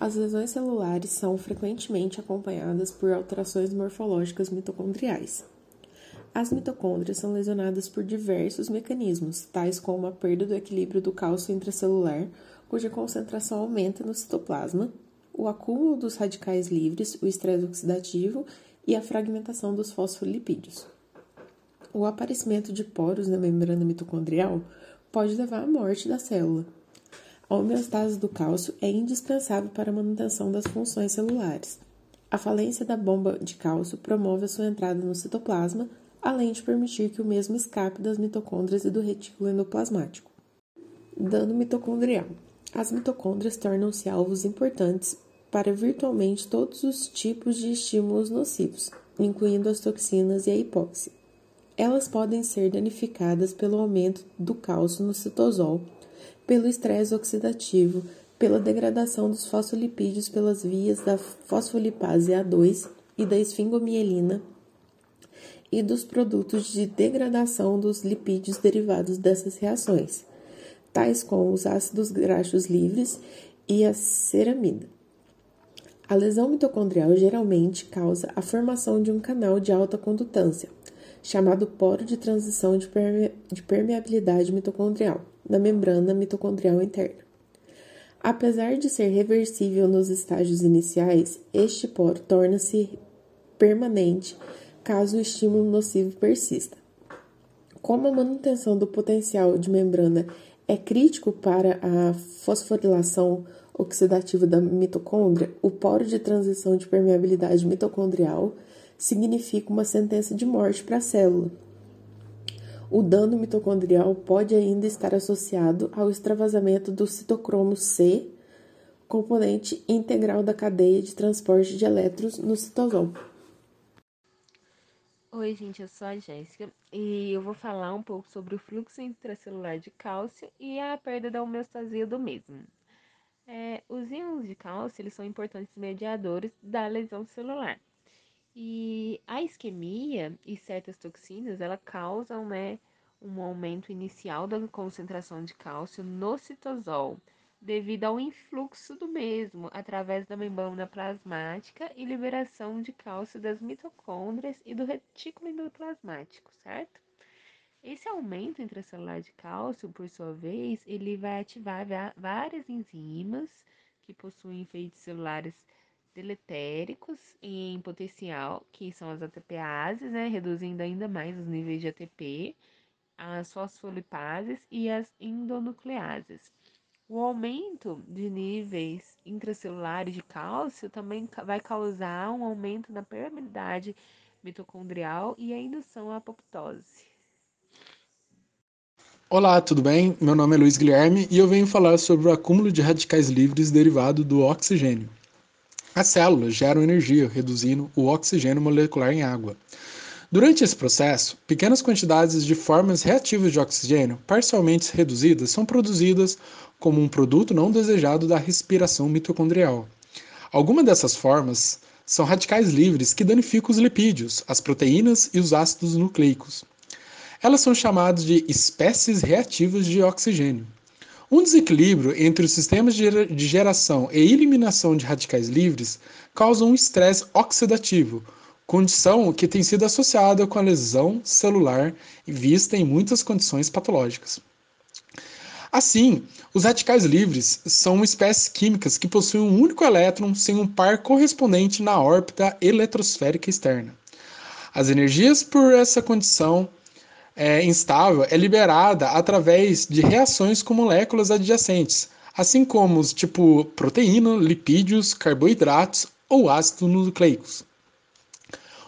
As lesões celulares são frequentemente acompanhadas por alterações morfológicas mitocondriais. As mitocôndrias são lesionadas por diversos mecanismos, tais como a perda do equilíbrio do cálcio intracelular, cuja concentração aumenta no citoplasma, o acúmulo dos radicais livres, o estresse oxidativo e a fragmentação dos fosfolipídios. O aparecimento de poros na membrana mitocondrial pode levar à morte da célula. A homeostase do cálcio é indispensável para a manutenção das funções celulares. A falência da bomba de cálcio promove a sua entrada no citoplasma, além de permitir que o mesmo escape das mitocôndrias e do retículo endoplasmático. Dano mitocondrial. As mitocôndrias tornam-se alvos importantes para virtualmente todos os tipos de estímulos nocivos, incluindo as toxinas e a hipóxia. Elas podem ser danificadas pelo aumento do cálcio no citosol pelo estresse oxidativo, pela degradação dos fosfolipídios pelas vias da fosfolipase A2 e da esfingomielina e dos produtos de degradação dos lipídios derivados dessas reações, tais como os ácidos graxos livres e a ceramida. A lesão mitocondrial geralmente causa a formação de um canal de alta condutância, chamado poro de transição de, permeabilidade mitocondrial na membrana mitocondrial interna. Apesar de ser reversível nos estágios iniciais, este poro torna-se permanente caso o estímulo nocivo persista. Como a manutenção do potencial de membrana é crítico para a fosforilação oxidativa da mitocôndria, o poro de transição de permeabilidade mitocondrial significa uma sentença de morte para a célula o dano mitocondrial pode ainda estar associado ao extravasamento do citocromo C, componente integral da cadeia de transporte de elétrons no citosol. Oi, gente, eu sou a Jéssica e eu vou falar um pouco sobre o fluxo intracelular de cálcio e a perda da homeostasia do mesmo. É, os íons de cálcio eles são importantes mediadores da lesão celular. E a isquemia e certas toxinas, ela causam, né, um aumento inicial da concentração de cálcio no citosol, devido ao influxo do mesmo através da membrana plasmática e liberação de cálcio das mitocôndrias e do retículo endoplasmático, certo? Esse aumento intracelular de cálcio, por sua vez, ele vai ativar várias enzimas que possuem efeitos celulares deletéricos em potencial, que são as ATPases, né, reduzindo ainda mais os níveis de ATP, as fosfolipases e as endonucleases. O aumento de níveis intracelulares de cálcio também vai causar um aumento na permeabilidade mitocondrial e a indução à apoptose. Olá, tudo bem? Meu nome é Luiz Guilherme e eu venho falar sobre o acúmulo de radicais livres derivado do oxigênio. As células geram energia, reduzindo o oxigênio molecular em água. Durante esse processo, pequenas quantidades de formas reativas de oxigênio, parcialmente reduzidas, são produzidas como um produto não desejado da respiração mitocondrial. Algumas dessas formas são radicais livres que danificam os lipídios, as proteínas e os ácidos nucleicos. Elas são chamadas de espécies reativas de oxigênio. Um desequilíbrio entre os sistemas de geração e eliminação de radicais livres causa um estresse oxidativo, condição que tem sido associada com a lesão celular vista em muitas condições patológicas. Assim, os radicais livres são espécies químicas que possuem um único elétron sem um par correspondente na órbita eletrosférica externa. As energias por essa condição é, instável é liberada através de reações com moléculas adjacentes, assim como os tipo proteína, lipídios, carboidratos ou ácidos nucleicos.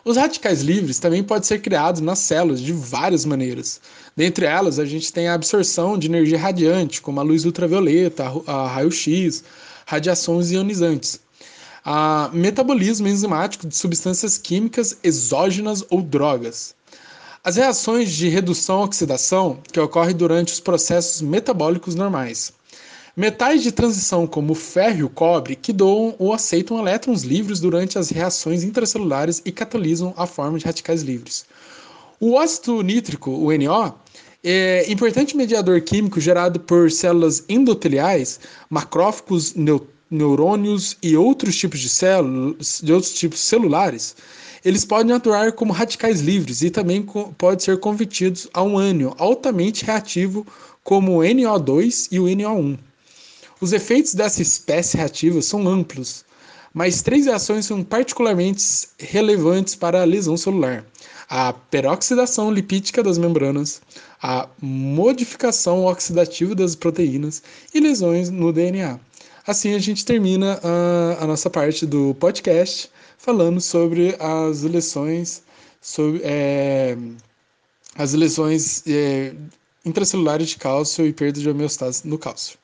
Os radicais livres também podem ser criados nas células de várias maneiras. Dentre elas, a gente tem a absorção de energia radiante, como a luz ultravioleta, a raio-x, radiações ionizantes. A metabolismo enzimático de substâncias químicas exógenas ou drogas. As reações de redução-oxidação que ocorrem durante os processos metabólicos normais. Metais de transição como o ferro e o cobre que doam ou aceitam elétrons livres durante as reações intracelulares e catalisam a forma de radicais livres. O óxido nítrico, o NO, é importante mediador químico gerado por células endoteliais, macrófagos neurônios e outros tipos de células, de outros tipos celulares, eles podem atuar como radicais livres e também pode ser convertidos a um ânion altamente reativo como o NO2 e o NO1. Os efeitos dessa espécie reativa são amplos, mas três reações são particularmente relevantes para a lesão celular: a peroxidação lipídica das membranas, a modificação oxidativa das proteínas e lesões no DNA. Assim a gente termina a, a nossa parte do podcast falando sobre as lesões, sobre é, as lesões é, intracelulares de cálcio e perda de homeostase no cálcio.